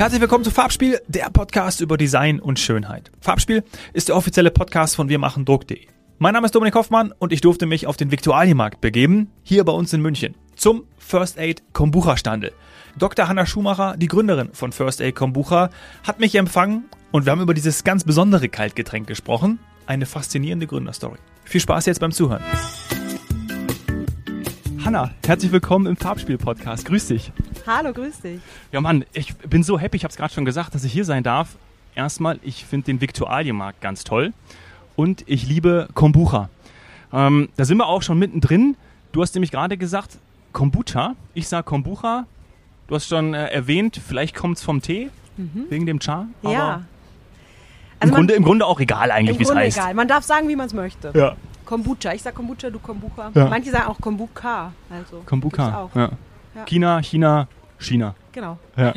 Herzlich willkommen zu Farbspiel, der Podcast über Design und Schönheit. Farbspiel ist der offizielle Podcast von wirmachendruck.de. Mein Name ist Dominik Hoffmann und ich durfte mich auf den Viktualienmarkt begeben, hier bei uns in München, zum First Aid Kombucha Standel. Dr. Hanna Schumacher, die Gründerin von First Aid Kombucha, hat mich empfangen und wir haben über dieses ganz besondere Kaltgetränk gesprochen. Eine faszinierende Gründerstory. Viel Spaß jetzt beim Zuhören. Hanna, herzlich willkommen im Farbspiel-Podcast. Grüß dich. Hallo, grüß dich. Ja, Mann, ich bin so happy, ich habe es gerade schon gesagt, dass ich hier sein darf. Erstmal, ich finde den Viktualienmarkt ganz toll und ich liebe Kombucha. Ähm, da sind wir auch schon mittendrin. Du hast nämlich gerade gesagt, Kombucha. Ich sage Kombucha. Du hast schon äh, erwähnt, vielleicht kommt es vom Tee, mhm. wegen dem Cha. ja. Also Im, Grunde, Im Grunde auch egal eigentlich, wie es heißt. egal. Man darf sagen, wie man es möchte. Ja. Kombucha. Ich sage Kombucha, du Kombucha. Ja. Manche sagen auch Kombucha. Also Kombucha. Auch. Ja. Ja. China, China, China. Genau. Ja.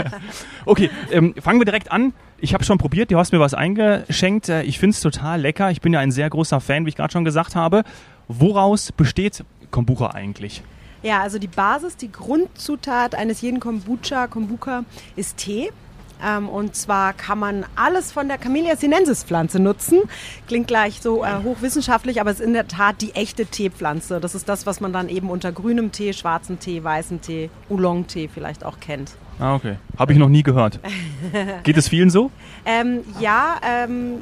okay, ähm, fangen wir direkt an. Ich habe schon probiert, du hast mir was eingeschenkt. Äh, ich finde es total lecker. Ich bin ja ein sehr großer Fan, wie ich gerade schon gesagt habe. Woraus besteht Kombucha eigentlich? Ja, also die Basis, die Grundzutat eines jeden Kombucha, Kombucha ist Tee. Ähm, und zwar kann man alles von der Camellia sinensis Pflanze nutzen. Klingt gleich so äh, hochwissenschaftlich, aber es ist in der Tat die echte Teepflanze. Das ist das, was man dann eben unter grünem Tee, schwarzem Tee, weißem Tee, Oolong-Tee vielleicht auch kennt. Ah, okay. Habe ich noch nie gehört. Geht es vielen so? Ähm, ja, ähm,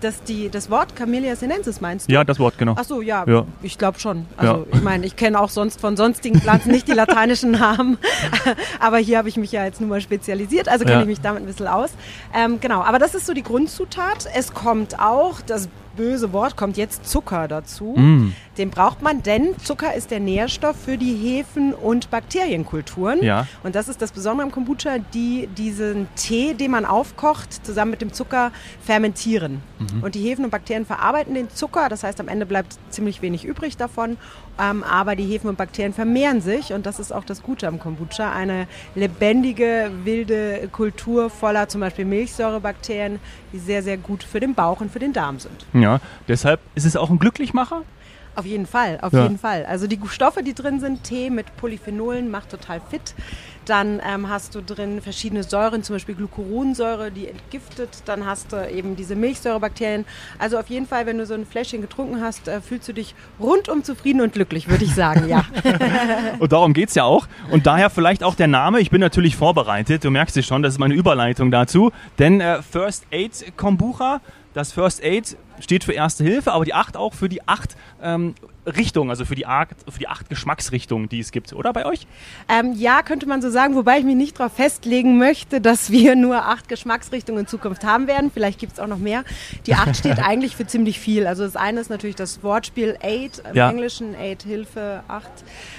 das, die, das Wort Camellia sinensis meinst du? Ja, das Wort, genau. Ach so, ja, ja. ich glaube schon. Also ja. ich meine, ich kenne auch sonst von sonstigen Pflanzen nicht die lateinischen Namen, aber hier habe ich mich ja jetzt nur mal spezialisiert, also kenne ja. ich mich damit ein bisschen aus. Ähm, genau, aber das ist so die Grundzutat. Es kommt auch das böse Wort kommt jetzt Zucker dazu. Mm. Den braucht man, denn Zucker ist der Nährstoff für die Hefen- und Bakterienkulturen. Ja. Und das ist das Besondere am Kombucha, die diesen Tee, den man aufkocht, zusammen mit dem Zucker fermentieren. Mhm. Und die Hefen und Bakterien verarbeiten den Zucker, das heißt am Ende bleibt ziemlich wenig übrig davon. Ähm, aber die Hefen und Bakterien vermehren sich und das ist auch das Gute am Kombucha. Eine lebendige, wilde Kultur voller zum Beispiel Milchsäurebakterien, die sehr, sehr gut für den Bauch und für den Darm sind. Ja, deshalb ist es auch ein Glücklichmacher? Auf jeden Fall, auf ja. jeden Fall. Also die Stoffe, die drin sind, Tee mit Polyphenolen macht total fit. Dann ähm, hast du drin verschiedene Säuren, zum Beispiel Glucuronsäure, die entgiftet. Dann hast du eben diese Milchsäurebakterien. Also auf jeden Fall, wenn du so ein Fläschchen getrunken hast, äh, fühlst du dich rundum zufrieden und glücklich, würde ich sagen, ja. und darum geht es ja auch. Und daher vielleicht auch der Name. Ich bin natürlich vorbereitet. Du merkst es schon, das ist meine Überleitung dazu. Denn äh, First Aid Kombucha das First Aid steht für Erste Hilfe, aber die acht auch für die acht ähm, Richtungen, also für die, acht, für die acht Geschmacksrichtungen, die es gibt, oder bei euch? Ähm, ja, könnte man so sagen, wobei ich mich nicht darauf festlegen möchte, dass wir nur acht Geschmacksrichtungen in Zukunft haben werden. Vielleicht gibt es auch noch mehr. Die acht steht eigentlich für ziemlich viel. Also das eine ist natürlich das Wortspiel Aid, im ja. Englischen Aid, Hilfe, acht.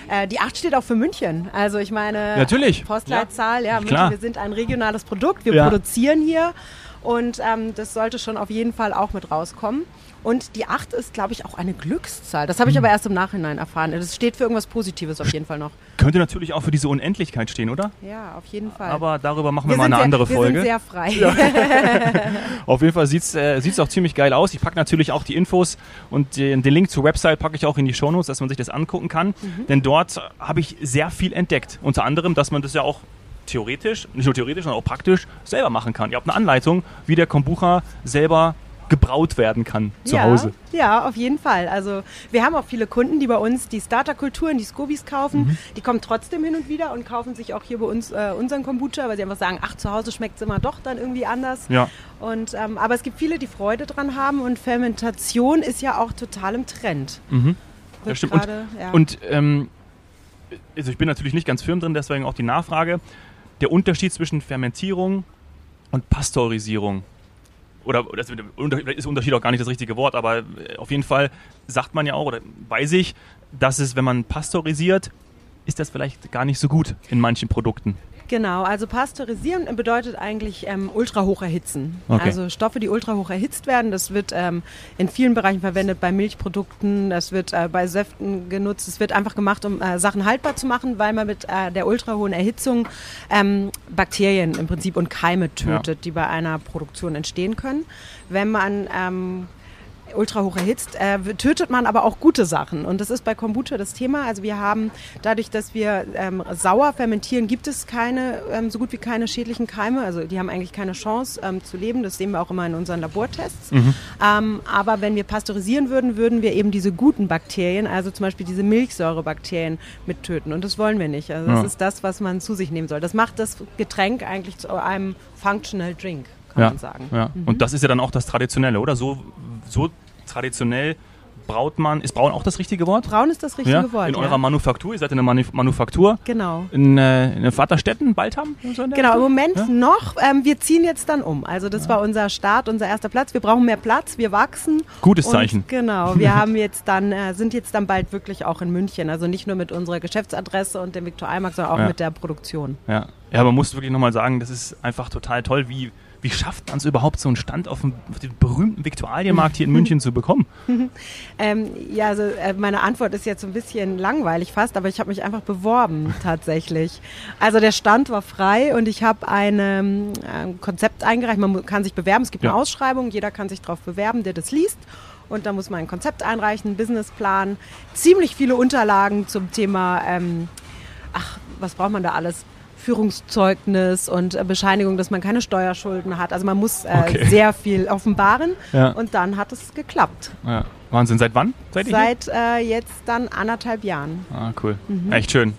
Äh, die acht steht auch für München. Also ich meine, natürlich. Postleitzahl, ja, ja München, wir sind ein regionales Produkt, wir ja. produzieren hier. Und ähm, das sollte schon auf jeden Fall auch mit rauskommen. Und die 8 ist, glaube ich, auch eine Glückszahl. Das habe ich hm. aber erst im Nachhinein erfahren. Das steht für irgendwas Positives auf jeden Fall noch. Könnte natürlich auch für diese Unendlichkeit stehen, oder? Ja, auf jeden Fall. Aber darüber machen wir, wir mal eine sehr, andere Folge. Wir sind sehr frei. Ja. auf jeden Fall sieht es äh, auch ziemlich geil aus. Ich packe natürlich auch die Infos und den, den, Link zur Website packe ich auch in die Shownotes, dass man sich das angucken kann. Mhm. Denn dort habe ich sehr viel entdeckt. Unter anderem, dass man das ja auch theoretisch, nicht nur theoretisch, sondern auch praktisch selber machen kann. Ihr habt eine Anleitung, wie der Kombucha selber gebraut werden kann zu ja, Hause. Ja, auf jeden Fall. Also wir haben auch viele Kunden, die bei uns die Starterkulturen, die Scobis kaufen. Mhm. Die kommen trotzdem hin und wieder und kaufen sich auch hier bei uns äh, unseren Kombucha, weil sie einfach sagen, ach, zu Hause schmeckt es immer doch dann irgendwie anders. Ja. Und, ähm, aber es gibt viele, die Freude dran haben und Fermentation ist ja auch total im Trend. Mhm. Das stimmt. Grade, und, ja. und ähm, also ich bin natürlich nicht ganz firm drin, deswegen auch die Nachfrage der Unterschied zwischen Fermentierung und Pasteurisierung. Oder, das ist Unterschied auch gar nicht das richtige Wort, aber äh, auf jeden Fall sagt man ja auch, oder weiß ich, dass es, wenn man pasteurisiert, ist das vielleicht gar nicht so gut in manchen Produkten. Genau, also pasteurisieren bedeutet eigentlich ähm, ultrahoch erhitzen. Okay. Also Stoffe, die ultrahoch erhitzt werden, das wird ähm, in vielen Bereichen verwendet, bei Milchprodukten, das wird äh, bei Säften genutzt, es wird einfach gemacht, um äh, Sachen haltbar zu machen, weil man mit äh, der ultrahohen Erhitzung ähm, Bakterien im Prinzip und Keime tötet, ja. die bei einer Produktion entstehen können. Wenn man ähm, ultra hoch erhitzt, äh, tötet man aber auch gute Sachen. Und das ist bei Kombucha das Thema. Also wir haben dadurch, dass wir ähm, sauer fermentieren, gibt es keine, ähm, so gut wie keine schädlichen Keime. Also die haben eigentlich keine Chance ähm, zu leben. Das sehen wir auch immer in unseren Labortests. Mhm. Ähm, aber wenn wir pasteurisieren würden, würden wir eben diese guten Bakterien, also zum Beispiel diese Milchsäurebakterien, mit töten. Und das wollen wir nicht. Also das ja. ist das, was man zu sich nehmen soll. Das macht das Getränk eigentlich zu einem Functional Drink kann ja, man sagen. Ja. Mhm. Und das ist ja dann auch das Traditionelle, oder? So, so traditionell braut man, ist braun auch das richtige Wort? Braun ist das richtige ja, Wort. In ja. eurer Manufaktur, ihr seid in der Manuf Manufaktur. Genau. In, äh, in Vaterstetten bald haben? So genau, im Moment ja? noch. Ähm, wir ziehen jetzt dann um. Also das war unser Start, unser erster Platz. Wir brauchen mehr Platz, wir wachsen. Gutes Zeichen. Und, genau, wir haben jetzt dann, äh, sind jetzt dann bald wirklich auch in München. Also nicht nur mit unserer Geschäftsadresse und dem Viktor Eimark, sondern auch mit der Produktion. Ja. ja, man muss wirklich nochmal sagen, das ist einfach total toll, wie wie schafft man es überhaupt, so einen Stand auf dem, auf dem berühmten Viktualienmarkt hier in München zu bekommen? ähm, ja, also äh, meine Antwort ist jetzt so ein bisschen langweilig fast, aber ich habe mich einfach beworben tatsächlich. Also der Stand war frei und ich habe ein ähm, Konzept eingereicht. Man kann sich bewerben, es gibt ja. eine Ausschreibung, jeder kann sich darauf bewerben, der das liest. Und da muss man ein Konzept einreichen, einen Businessplan, ziemlich viele Unterlagen zum Thema, ähm, ach, was braucht man da alles? Führungszeugnis und äh, Bescheinigung, dass man keine Steuerschulden hat. Also man muss äh, okay. sehr viel offenbaren ja. und dann hat es geklappt. Ja. Wahnsinn. Seit wann? Seid Seit äh, jetzt dann anderthalb Jahren. Ah, cool. Mhm. Echt schön.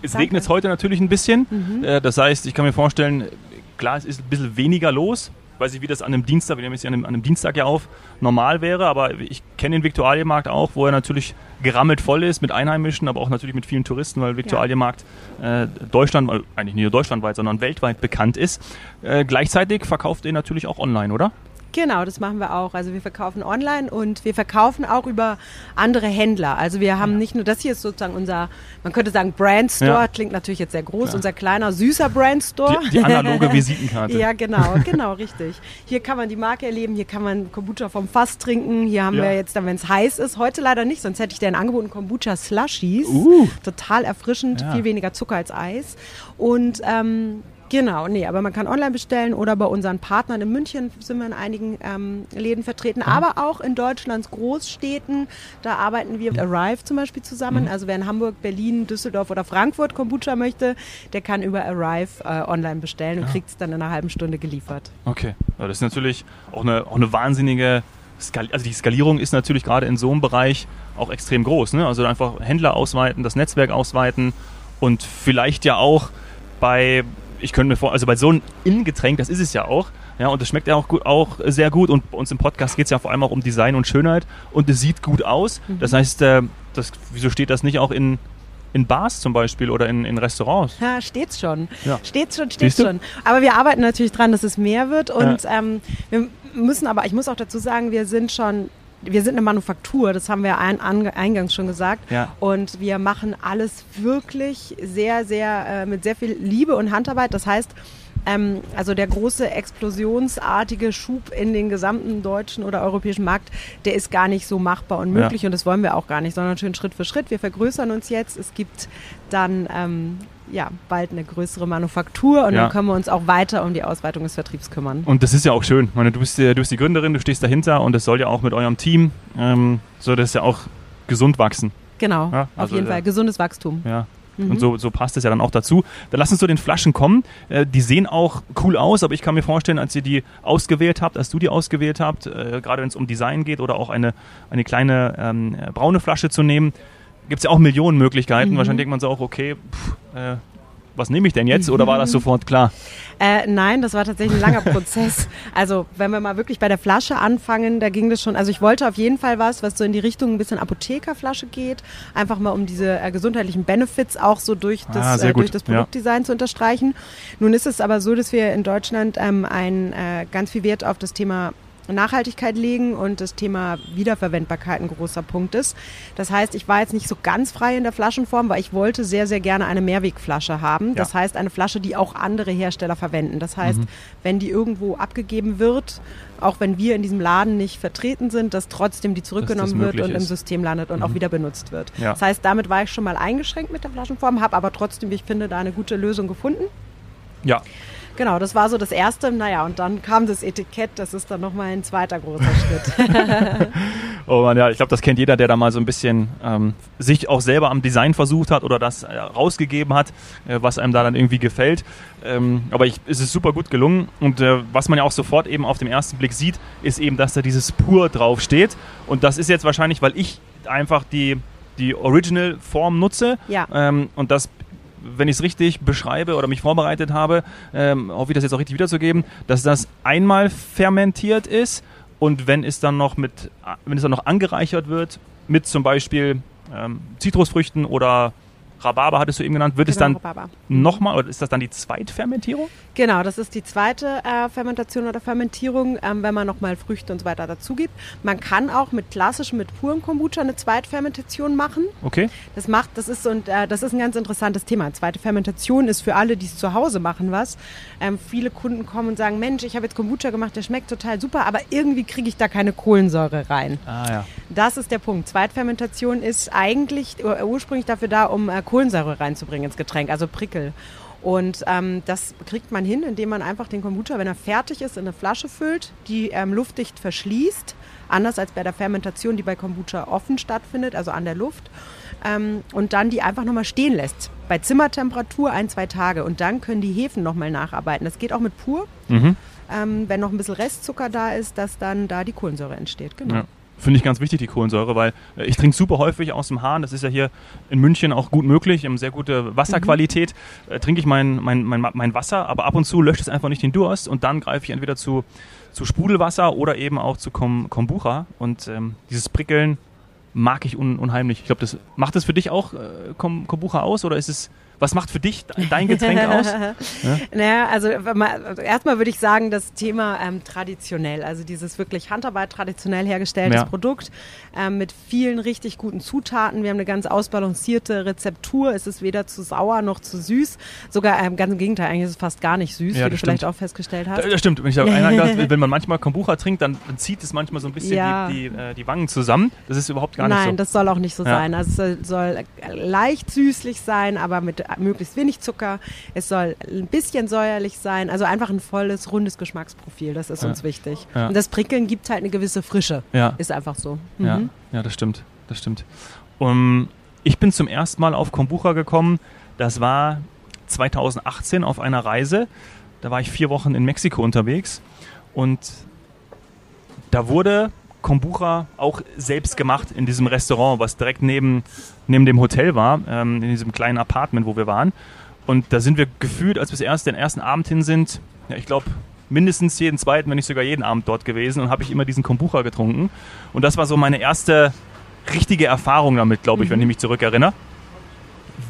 Es regnet heute natürlich ein bisschen. Mhm. Äh, das heißt, ich kann mir vorstellen, klar, es ist ein bisschen weniger los weiß nicht, wie das an einem Dienstag, wir nehmen ja an einem, an einem Dienstag ja auf, normal wäre, aber ich kenne den Viktualienmarkt auch, wo er natürlich gerammelt voll ist mit Einheimischen, aber auch natürlich mit vielen Touristen, weil Viktualienmarkt äh, Deutschland, eigentlich nicht nur deutschlandweit, sondern weltweit bekannt ist. Äh, gleichzeitig verkauft ihr natürlich auch online, oder? Genau, das machen wir auch. Also wir verkaufen online und wir verkaufen auch über andere Händler. Also wir haben nicht nur, das hier ist sozusagen unser, man könnte sagen Brand Store, ja. klingt natürlich jetzt sehr groß, ja. unser kleiner, süßer Brand Store. Die, die analoge Visitenkarte. ja, genau, genau, richtig. Hier kann man die Marke erleben, hier kann man Kombucha vom Fass trinken, hier haben ja. wir jetzt dann, wenn es heiß ist, heute leider nicht, sonst hätte ich dir ein Angebot Kombucha Slushies. Uh. Total erfrischend, viel weniger Zucker als Eis. Und ähm, Genau, nee, aber man kann online bestellen oder bei unseren Partnern in München sind wir in einigen ähm, Läden vertreten, mhm. aber auch in Deutschlands Großstädten. Da arbeiten wir mit Arrive zum Beispiel zusammen. Mhm. Also wer in Hamburg, Berlin, Düsseldorf oder Frankfurt Kombucha möchte, der kann über Arrive äh, online bestellen und ja. kriegt es dann in einer halben Stunde geliefert. Okay, ja, das ist natürlich auch eine, auch eine wahnsinnige also die Skalierung ist natürlich gerade in so einem Bereich auch extrem groß. Ne? Also einfach Händler ausweiten, das Netzwerk ausweiten und vielleicht ja auch bei ich könnte mir vor, also bei so einem Innengetränk, das ist es ja auch, ja, und das schmeckt ja auch, gut, auch sehr gut. Und bei uns im Podcast geht es ja vor allem auch um Design und Schönheit und es sieht gut aus. Mhm. Das heißt, äh, das, wieso steht das nicht auch in, in Bars zum Beispiel oder in, in Restaurants? Ja, steht's schon. Ja. Steht's schon, steht's schon. Aber wir arbeiten natürlich dran, dass es mehr wird. Und ja. ähm, wir müssen aber, ich muss auch dazu sagen, wir sind schon wir sind eine Manufaktur, das haben wir ein, an, eingangs schon gesagt. Ja. Und wir machen alles wirklich sehr, sehr, äh, mit sehr viel Liebe und Handarbeit. Das heißt, ähm, also der große explosionsartige Schub in den gesamten deutschen oder europäischen Markt, der ist gar nicht so machbar und möglich ja. und das wollen wir auch gar nicht, sondern schön Schritt für Schritt. Wir vergrößern uns jetzt. Es gibt dann ähm, ja, bald eine größere Manufaktur und ja. dann können wir uns auch weiter um die Ausweitung des Vertriebs kümmern. Und das ist ja auch schön. Ich meine, du, bist, du bist die Gründerin, du stehst dahinter und das soll ja auch mit eurem Team, ähm, soll das ja auch gesund wachsen. Genau, ja, also auf jeden Fall. Gesundes Wachstum. Ja. Mhm. Und so, so passt es ja dann auch dazu. Dann lass uns zu den Flaschen kommen. Äh, die sehen auch cool aus, aber ich kann mir vorstellen, als ihr die ausgewählt habt, als du die ausgewählt habt, äh, gerade wenn es um Design geht oder auch eine, eine kleine ähm, braune Flasche zu nehmen, gibt es ja auch Millionen Möglichkeiten. Mhm. Wahrscheinlich denkt man so auch, okay, pff, äh, was nehme ich denn jetzt? Oder war das sofort klar? Äh, nein, das war tatsächlich ein langer Prozess. Also wenn wir mal wirklich bei der Flasche anfangen, da ging das schon, also ich wollte auf jeden Fall was, was so in die Richtung ein bisschen Apothekerflasche geht, einfach mal um diese äh, gesundheitlichen Benefits auch so durch das, ah, äh, durch das Produktdesign ja. zu unterstreichen. Nun ist es aber so, dass wir in Deutschland ähm, ein, äh, ganz viel Wert auf das Thema Nachhaltigkeit legen und das Thema Wiederverwendbarkeit ein großer Punkt ist. Das heißt, ich war jetzt nicht so ganz frei in der Flaschenform, weil ich wollte sehr, sehr gerne eine Mehrwegflasche haben. Das ja. heißt, eine Flasche, die auch andere Hersteller verwenden. Das heißt, mhm. wenn die irgendwo abgegeben wird, auch wenn wir in diesem Laden nicht vertreten sind, dass trotzdem die zurückgenommen wird und ist. im System landet und mhm. auch wieder benutzt wird. Ja. Das heißt, damit war ich schon mal eingeschränkt mit der Flaschenform, habe aber trotzdem, wie ich finde, da eine gute Lösung gefunden. Ja. Genau, das war so das Erste. Naja, und dann kam das Etikett, das ist dann nochmal ein zweiter großer Schritt. oh man, ja, ich glaube, das kennt jeder, der da mal so ein bisschen ähm, sich auch selber am Design versucht hat oder das äh, rausgegeben hat, äh, was einem da dann irgendwie gefällt. Ähm, aber ich, es ist super gut gelungen und äh, was man ja auch sofort eben auf den ersten Blick sieht, ist eben, dass da dieses Pur draufsteht. Und das ist jetzt wahrscheinlich, weil ich einfach die, die Original-Form nutze Ja. ähm, und das wenn ich es richtig beschreibe oder mich vorbereitet habe, ähm, hoffe ich das jetzt auch richtig wiederzugeben, dass das einmal fermentiert ist und wenn es dann noch mit, wenn es dann noch angereichert wird mit zum Beispiel ähm, Zitrusfrüchten oder Rhabarber hattest du eben genannt, wird es Genau, dann Rhabarber. nochmal oder ist das dann die Zweitfermentierung? Genau, das ist die zweite äh, Fermentation oder Fermentierung, ähm, wenn man nochmal Früchte und so weiter dazu gibt. Man kann auch mit klassischem, mit purem Kombucha eine Zweitfermentation machen. Okay. Das macht, das ist, und, äh, das ist ein ganz interessantes Thema. Zweite Fermentation ist für alle, die es zu Hause machen, was. Ähm, viele Kunden kommen und sagen, Mensch, ich habe jetzt Kombucha gemacht, der schmeckt total super, aber irgendwie kriege ich da keine Kohlensäure rein. Ah ja. Das ist der Punkt. Zweitfermentation ist eigentlich ur- ursprünglich dafür da, um äh, Kohlensäure reinzubringen ins Getränk, also Prickel. Und ähm, das kriegt man hin, indem man einfach den Kombucha, wenn er fertig ist, in eine Flasche füllt, die ähm, luftdicht verschließt. Anders als bei der Fermentation, die bei Kombucha offen stattfindet, also an der Luft. Ähm, und dann die einfach nochmal stehen lässt. Bei Zimmertemperatur ein, zwei Tage. Und dann können die Hefen nochmal nacharbeiten. Das geht auch mit pur. Mhm. Ähm, wenn noch ein bisschen Restzucker da ist, dass dann da die Kohlensäure entsteht. Genau. Ja. Finde ich ganz wichtig, die Kohlensäure, weil äh, ich trinke super häufig aus dem Hahn. Das ist ja hier in München auch gut möglich. Haben sehr gute Wasserqualität. Äh, trinke ich mein, mein, mein, mein Wasser, aber ab und zu löscht es einfach nicht den Durst und dann greife ich entweder zu, zu Sprudelwasser oder eben auch zu Kom Kombucha. Und ähm, dieses Prickeln mag ich un unheimlich. Ich glaube, das macht das für dich auch äh, Kom Kombucha aus oder ist es, was macht für dich de- dein Getränk aus? Naja, also erstmal würde ich sagen, das Thema ähm, traditionell, also dieses wirklich Handarbeit traditionell hergestelltes Ja. Produkt ähm, mit vielen richtig guten Zutaten. Wir haben eine ganz ausbalancierte Rezeptur. Es ist weder zu sauer noch zu süß. Sogar ähm, ganz im Gegenteil, eigentlich ist es fast gar nicht süß, Ja, wie du vielleicht stimmt. auch festgestellt hast. Das stimmt. Wenn, ich da wenn man manchmal Kombucha trinkt, dann, zieht es manchmal so ein bisschen Ja. die, die, äh, die Wangen zusammen. Das ist überhaupt gar Nein, nicht so. das soll auch nicht so Ja. sein. Also es soll, soll leicht süßlich sein, aber mit möglichst wenig Zucker. Es soll ein bisschen säuerlich sein. Also einfach ein volles, rundes Geschmacksprofil. Das ist Ja. uns wichtig. Ja. Und das Prickeln gibt halt eine gewisse Frische. ja. Ist einfach so. Ja, Mhm. ja, das stimmt. Das stimmt. Um, ich bin zum ersten Mal auf Kombucha gekommen. Das war 2018 auf einer Reise. Da war ich vier Wochen in Mexiko unterwegs und da wurde Kombucha auch selbst gemacht in diesem Restaurant, was direkt neben, neben dem Hotel war, ähm, in diesem kleinen Apartment, wo wir waren. Und da sind wir gefühlt, als wir das erste, den ersten Abend hin sind, ja, ich glaube, mindestens jeden zweiten, wenn nicht sogar jeden Abend dort gewesen und habe ich immer diesen Kombucha getrunken. Und das war so meine erste richtige Erfahrung damit, glaube ich, wenn ich mich zurückerinnere.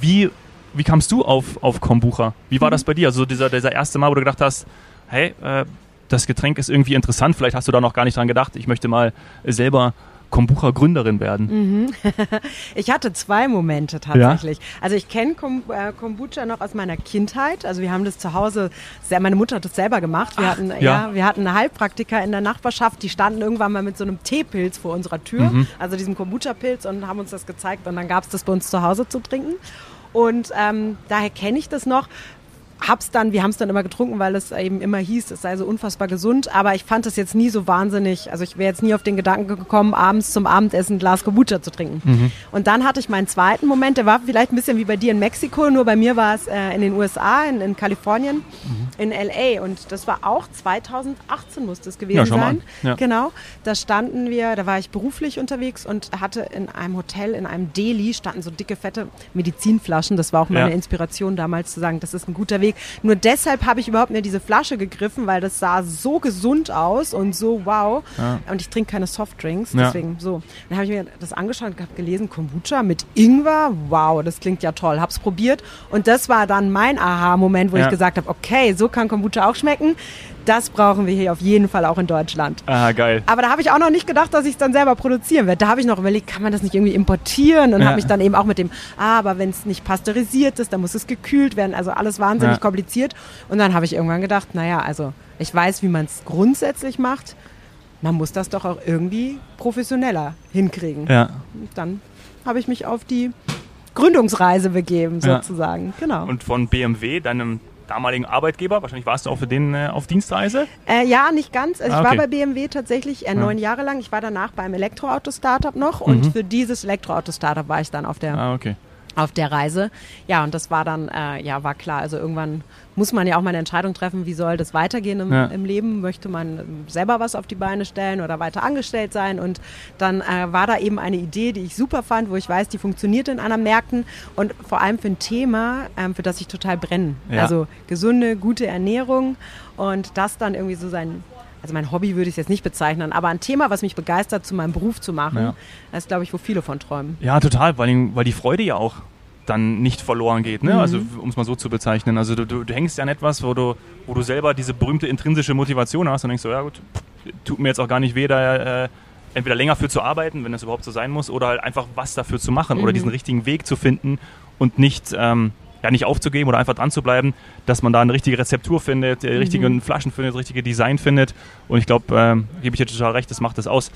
Wie, wie kamst du auf, auf Kombucha? Wie war das bei dir? Also dieser, dieser erste Mal, wo du gedacht hast, hey, äh, das Getränk ist irgendwie interessant, vielleicht hast du da noch gar nicht dran gedacht, ich möchte mal selber Kombucha-Gründerin werden. Ich hatte zwei Momente tatsächlich. Also ich kenne Kom äh, Kombucha noch aus meiner Kindheit. Also wir haben das zu Hause, sehr, meine Mutter hat das selber gemacht. Wir, hatten, ja. ja. wir hatten eine Heilpraktiker in der Nachbarschaft, die standen irgendwann mal mit so einem Teepilz vor unserer Tür, Mhm. also diesem Kombucha-Pilz und haben uns das gezeigt und dann gab es das bei uns zu Hause zu trinken. Und ähm, daher kenne ich das noch. Hab's dann, wir haben es dann immer getrunken, weil es eben immer hieß, es sei so unfassbar gesund. Aber ich fand es jetzt nie so wahnsinnig. Also ich wäre jetzt nie auf den Gedanken gekommen, abends zum Abendessen ein Glas Kombucha zu trinken. Und dann hatte ich meinen zweiten Moment, der war vielleicht ein bisschen wie bei dir in Mexiko, nur bei mir war es äh, in den USA, in, in Kalifornien, in LA. Und das war auch 2018 musste es gewesen Ja, sein. Ja. Genau. Da standen wir, da war ich beruflich unterwegs und hatte in einem Hotel, in einem Deli, standen so dicke, fette Medizinflaschen. Das war auch meine Ja. Inspiration damals zu sagen, das ist ein guter Weg. Nur deshalb habe ich überhaupt mir diese Flasche gegriffen, weil das sah so gesund aus und so wow. Ja. Und ich trinke keine Softdrinks, Ja. deswegen so. Dann habe ich mir das angeschaut und habe gelesen, Kombucha mit Ingwer, wow, das klingt ja toll. Hab's probiert und das war dann mein Aha-Moment, wo Ja. ich gesagt habe, okay, so kann Kombucha auch schmecken. Das brauchen wir hier auf jeden Fall auch in Deutschland. Ah, geil. Aber da habe ich auch noch nicht gedacht, dass ich es dann selber produzieren werde. Da habe ich noch überlegt, kann man das nicht irgendwie importieren? Und Ja. habe mich dann eben auch mit dem, ah, aber wenn es nicht pasteurisiert ist, dann muss es gekühlt werden. Also alles wahnsinnig Ja. kompliziert. Und dann habe ich irgendwann gedacht, naja, also ich weiß, wie man es grundsätzlich macht. Man muss das doch auch irgendwie professioneller hinkriegen. Ja. Und dann habe ich mich auf die Gründungsreise begeben, Ja. sozusagen. Genau. Und von BMW, deinem, damaligen Arbeitgeber. Wahrscheinlich warst du auch für den äh, auf Dienstreise. Äh, ja, nicht ganz. Also ah, ich war bei BMW tatsächlich äh, neun ja. Jahre lang. Ich war danach beim Elektroauto-Startup noch und mhm. für dieses Elektroauto-Startup war ich dann auf der ah, okay auf der Reise. Ja, und das war dann, äh, ja, war klar. Also irgendwann muss man ja auch mal eine Entscheidung treffen, wie soll das weitergehen im, ja. im, Leben? Möchte man selber was auf die Beine stellen oder weiter angestellt sein? Und dann äh, war da eben eine Idee, die ich super fand, wo ich weiß, die funktioniert in anderen Märkten und vor allem für ein Thema, ähm, für das ich total brenne. Ja. Also gesunde, gute Ernährung und das dann irgendwie so sein also mein Hobby würde ich jetzt nicht bezeichnen, aber ein Thema, was mich begeistert, zu meinem Beruf zu machen, ja. das ist, glaube ich, wo viele von träumen. Ja, total, weil, weil die Freude ja auch dann nicht verloren geht. Ne? Also, mhm. Also um es mal so zu bezeichnen. Also du, du, du, hängst ja an etwas, wo du, wo du selber diese berühmte intrinsische Motivation hast und denkst so, ja gut, tut mir jetzt auch gar nicht weh, da äh, entweder länger für zu arbeiten, wenn das überhaupt so sein muss, oder halt einfach was dafür zu machen mhm. oder diesen richtigen Weg zu finden und nicht, ähm, ja, nicht aufzugeben oder einfach dran zu bleiben, dass man da eine richtige Rezeptur findet, die mhm. richtigen Flaschen findet, das richtige Design findet. Und ich glaube, ähm, gebe ich dir total recht, das macht das aus.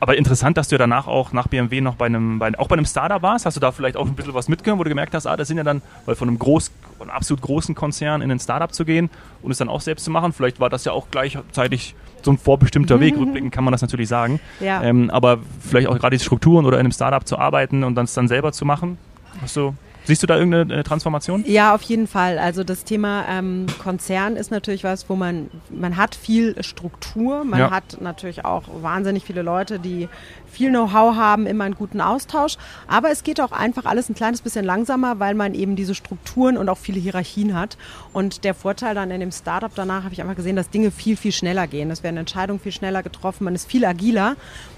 Aber interessant, dass du danach auch nach BMW noch bei einem, bei, auch bei einem Startup warst. Hast du da vielleicht auch ein bisschen was mitgenommen, wo du gemerkt hast, ah, das sind ja dann, weil von einem groß, von einem absolut großen Konzern in ein Startup zu gehen und es dann auch selbst zu machen. Vielleicht war das ja auch gleichzeitig so ein vorbestimmter. Weg. Rückblickend kann man das natürlich sagen. Ja. Ähm, aber vielleicht auch gerade die Strukturen oder in einem Startup zu arbeiten und das dann selber zu machen. Hast du Siehst du da irgendeine Transformation? Ja, auf jeden Fall. Also das Thema ähm, Konzern ist natürlich was, wo man, man hat viel Struktur, man ja. hat natürlich auch wahnsinnig viele Leute, die viel Know-how haben, immer einen guten Austausch. Aber es geht auch einfach alles ein kleines bisschen langsamer, weil man eben diese Strukturen und auch viele Hierarchien hat. Und der Vorteil dann in dem Startup danach habe ich einfach gesehen, dass Dinge viel, viel schneller gehen. Es werden Entscheidungen viel schneller getroffen, man ist viel agiler.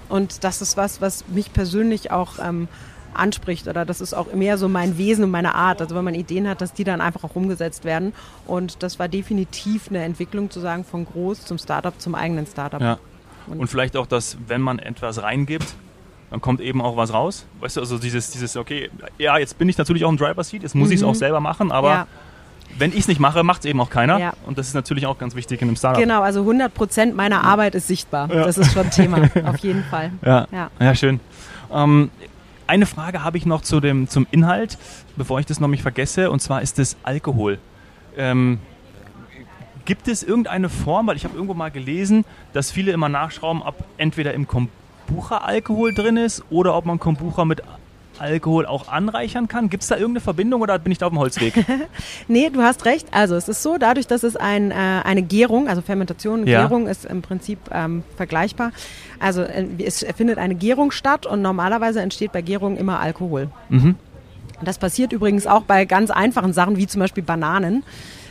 Und das ist was, was mich persönlich auch ähm, anspricht oder das ist auch mehr so mein Wesen und meine Art. Also wenn man Ideen hat, dass die dann einfach auch umgesetzt werden. Und das war definitiv eine Entwicklung zu sagen von groß zum Startup zum eigenen Startup. Ja. Und, und vielleicht auch, dass wenn man etwas reingibt, dann kommt eben auch was raus. Weißt du, also dieses, dieses, okay, ja, jetzt bin ich natürlich auch im Driver Seat, jetzt muss mhm. ich es auch selber machen, aber ja. wenn ich es nicht mache, macht es eben auch keiner. Ja. Und das ist natürlich auch ganz wichtig in einem Startup. Genau, also 100 Prozent meiner Arbeit ist sichtbar. Ja. Das ist schon Thema, auf jeden Fall. Ja, ja. schön. Ähm, eine Frage habe ich noch zu dem, zum Inhalt, bevor ich das noch nicht vergesse, und zwar ist das Alkohol. Ähm, gibt es irgendeine Form, weil ich habe irgendwo mal gelesen, dass viele immer nachschrauben, ob entweder im Kombucha Alkohol drin ist oder ob man Kombucha mit Alkohol auch anreichern kann? Gibt es da irgendeine Verbindung oder bin ich da auf dem Holzweg? nee, du hast recht. Also es ist so, dadurch, dass es ein, äh, eine Gärung, also Fermentation, ja. Gärung ist im Prinzip ähm, vergleichbar. Also äh, es findet eine Gärung statt und normalerweise entsteht bei Gärung immer Alkohol. Mhm. Das passiert übrigens auch bei ganz einfachen Sachen wie zum Beispiel Bananen.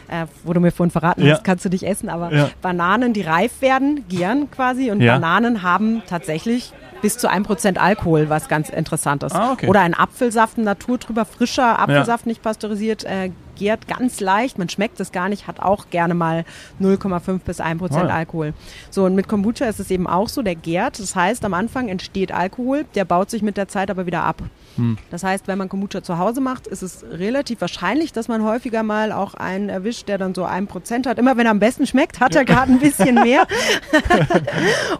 Äh, wo du mir vorhin verraten ja. hast, kannst du nicht essen, aber ja. Bananen, die reif werden, gären quasi und. Bananen haben tatsächlich bis zu 1% Alkohol, was ganz interessant ist. Ah, okay. Oder ein Apfelsaft, ein naturtrüber, frischer Apfelsaft, nicht pasteurisiert, äh, gärt ganz leicht, man schmeckt es gar nicht, hat auch gerne mal 0,5 bis 1 Prozent oh Alkohol. So, und mit Kombucha ist es eben auch so, der gärt. Das heißt, am Anfang entsteht Alkohol, der baut sich mit der Zeit aber wieder ab. Hm. Das heißt, wenn man Kombucha zu Hause macht, ist es relativ wahrscheinlich, dass man häufiger mal auch einen erwischt, der dann so ein Prozent hat. Immer wenn er am besten schmeckt, hat er gerade ein bisschen mehr.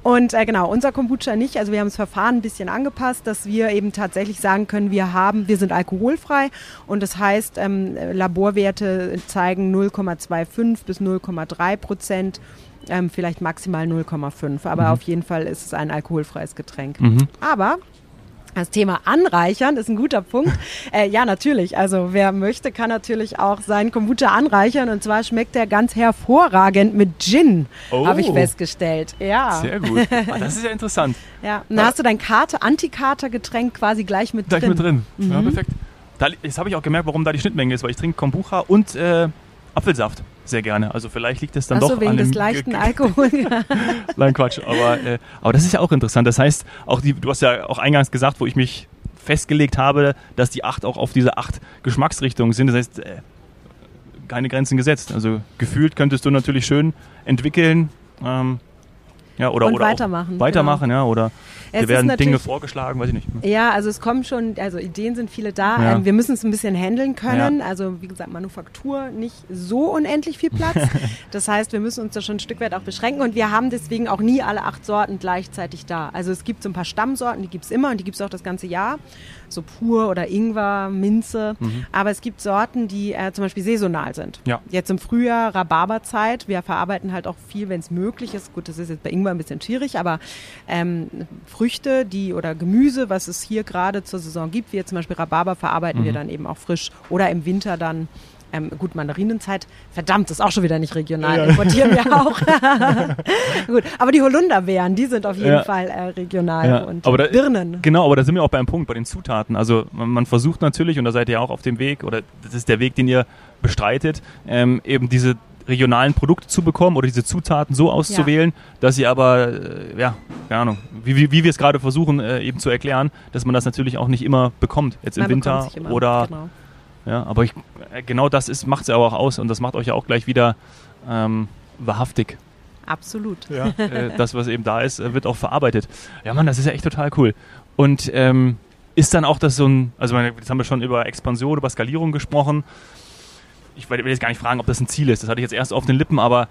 und äh, genau, unser Kombucha nicht. Also wir haben das Verfahren ein bisschen angepasst, dass wir eben tatsächlich sagen können, wir haben, wir sind alkoholfrei und das heißt, ähm, Laborwerte zeigen 0,25 bis 0,3 Prozent. Ähm, vielleicht maximal 0,5, aber mhm. auf jeden Fall ist es ein alkoholfreies Getränk. Mhm. Aber das Thema Anreichern ist ein guter Punkt. Äh, ja, natürlich. Also wer möchte, kann natürlich auch seinen Kombucha anreichern. Und zwar schmeckt er ganz hervorragend mit Gin, oh. habe ich festgestellt. Ja. Sehr gut. Ah, das ist ja interessant. Ja, dann hast du dein Karte, Antikater-Getränk quasi gleich mit gleich drin. Gleich mit drin. Mhm. Ja, perfekt. Da, jetzt habe ich auch gemerkt, warum da die Schnittmenge ist, weil ich trinke Kombucha und äh, Apfelsaft sehr gerne. Also vielleicht liegt es dann Ach so, doch wegen an des leichten Alkohols. Nein, Quatsch. Aber, äh, aber das ist ja auch interessant. Das heißt, auch die, du hast ja auch eingangs gesagt, wo ich mich festgelegt habe, dass die acht auch auf diese acht Geschmacksrichtungen sind. Das heißt, äh, keine Grenzen gesetzt. Also gefühlt könntest du natürlich schön entwickeln. Ähm, Ja, oder, und oder weitermachen. Weitermachen, genau. ja, oder es werden Dinge vorgeschlagen, weiß ich nicht. Ja, also es kommen schon, also Ideen sind viele da. Ja. Ähm, wir müssen es ein bisschen handeln können. Ja. Also wie gesagt, Manufaktur nicht so unendlich viel Platz. das heißt, wir müssen uns da schon ein Stück weit auch beschränken und wir haben deswegen auch nie alle acht Sorten gleichzeitig da. Also es gibt so ein paar Stammsorten, die gibt es immer und die gibt es auch das ganze Jahr. So pur oder Ingwer, Minze. Mhm. Aber es gibt Sorten, die äh, zum Beispiel saisonal sind. Ja. Jetzt im Frühjahr Rhabarberzeit. Wir verarbeiten halt auch viel, wenn es möglich ist. Gut, das ist jetzt bei Ingwer ein bisschen schwierig, aber ähm, Früchte, die oder Gemüse, was es hier gerade zur Saison gibt, wie jetzt zum Beispiel Rhabarber, verarbeiten mhm. wir dann eben auch frisch oder im Winter dann ähm, gut, Mandarinenzeit, verdammt, ist auch schon wieder nicht regional, ja. importieren wir auch. gut, aber die Holunderbeeren, die sind auf jeden ja. Fall äh, regional ja. und aber da, Birnen. Genau, aber da sind wir auch beim Punkt, bei den Zutaten. Also man, man, versucht natürlich, und da seid ihr auch auf dem Weg, oder das ist der Weg, den ihr bestreitet, ähm, eben diese regionalen Produkte zu bekommen oder diese Zutaten so auszuwählen, ja. dass sie aber, äh, ja, keine Ahnung, wie, wie, wie wir es gerade versuchen äh, eben zu erklären, dass man das natürlich auch nicht immer bekommt, jetzt man im Winter oder genau. Ja, aber ich, äh, genau das macht es ja auch aus und das macht euch ja auch gleich wieder ähm, wahrhaftig. Absolut. Ja, äh, das, was eben da ist, äh, wird auch verarbeitet. Ja, Mann, das ist ja echt total cool. Und ähm, ist dann auch das so ein, also meine, jetzt haben wir schon über Expansion, über Skalierung gesprochen ich will jetzt gar nicht fragen, ob das ein Ziel ist. Das hatte ich jetzt erst auf den Lippen, aber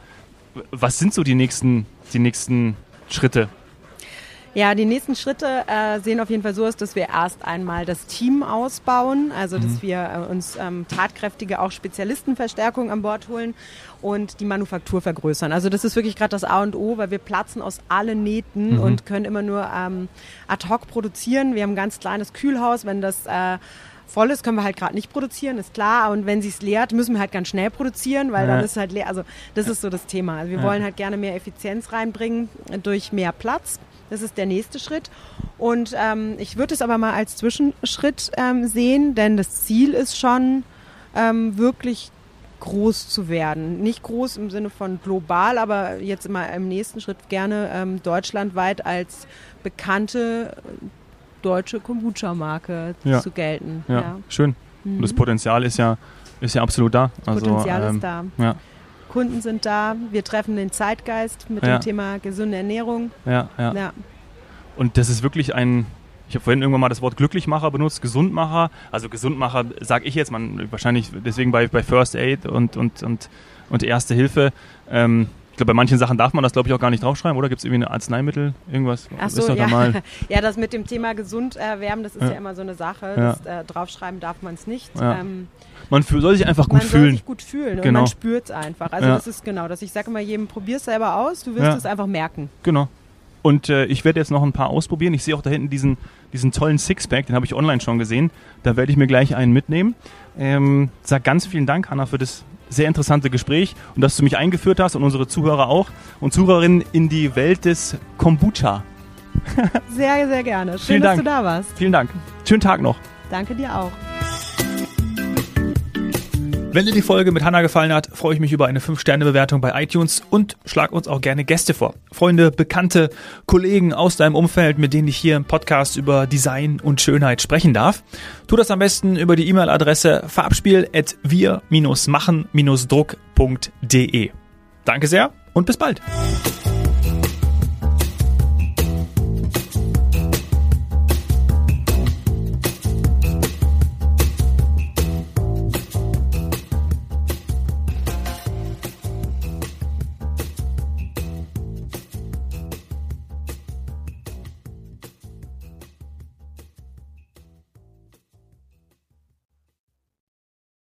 was sind so die nächsten, die nächsten Schritte? Ja, die nächsten Schritte äh, sehen auf jeden Fall so aus, dass wir erst einmal das Team ausbauen, also dass mhm. wir äh, uns ähm, tatkräftige auch Spezialistenverstärkung an Bord holen und die Manufaktur vergrößern. Also das ist wirklich gerade das A und O, weil wir platzen aus allen Nähten mhm. und können immer nur ähm, ad hoc produzieren. Wir haben ein ganz kleines Kühlhaus, wenn das äh, voll ist, können wir halt gerade nicht produzieren, ist klar. Und wenn sie es leert, müssen wir halt ganz schnell produzieren, weil ja. dann ist es halt leer. Also das ist so das Thema. Also wir ja. wollen halt gerne mehr Effizienz reinbringen durch mehr Platz. Das ist der nächste Schritt. Und ähm, ich würde es aber mal als Zwischenschritt ähm, sehen, denn das Ziel ist schon ähm, wirklich groß zu werden. Nicht groß im Sinne von global, aber jetzt immer im nächsten Schritt gerne ähm, deutschlandweit als bekannte deutsche Kombucha-Marke ja. zu gelten. Ja, ja. schön. Mhm. Und das Potenzial ist ja, ist ja absolut da. Das also, Potenzial ähm, ist da. Ja. Kunden sind da, wir treffen den Zeitgeist mit dem Thema gesunde Ernährung. Ja, ja, ja. Und das ist wirklich ein, ich habe vorhin irgendwann mal das Wort Glücklichmacher benutzt, Gesundmacher. Also Gesundmacher sage ich jetzt, man wahrscheinlich deswegen bei, bei First Aid und, und, und, und Erste Hilfe. Ähm, glaube, bei manchen Sachen darf man das, glaube ich, auch gar nicht draufschreiben, oder? Gibt es irgendwie ein Arzneimittel, irgendwas? Ach so, ja. Da ja, das mit dem Thema gesund erwärmen, das ist ja, ja immer so eine Sache. Das, äh, draufschreiben darf man es nicht. Ähm, man soll sich einfach gut man fühlen. Man soll sich gut fühlen genau. und man spürt es einfach. Also das ist genau das. Ich sage immer jedem, probier es selber aus, du wirst es einfach merken. Genau. Und äh, ich werde jetzt noch ein paar ausprobieren. Ich sehe auch da hinten diesen, diesen tollen Sixpack, den habe ich online schon gesehen. Da werde ich mir gleich einen mitnehmen. Ähm, sag ganz vielen Dank, Hanna, für das sehr interessante Gespräch und dass du mich eingeführt hast und unsere Zuhörer auch und Zuhörerinnen in die Welt des Kombucha. sehr, sehr gerne. Schön, Vielen dass Dank. du da warst. Vielen Dank. Schönen Tag noch. Danke dir auch. Wenn dir die Folge mit Hanna gefallen hat, freue ich mich über eine 5-Sterne-Bewertung bei iTunes und schlag uns auch gerne Gäste vor. Freunde, Bekannte, Kollegen aus deinem Umfeld, mit denen ich hier im Podcast über Design und Schönheit sprechen darf. Tu das am besten über die E-Mail-Adresse farbspiel.wir-machen-druck.de. Danke sehr und bis bald.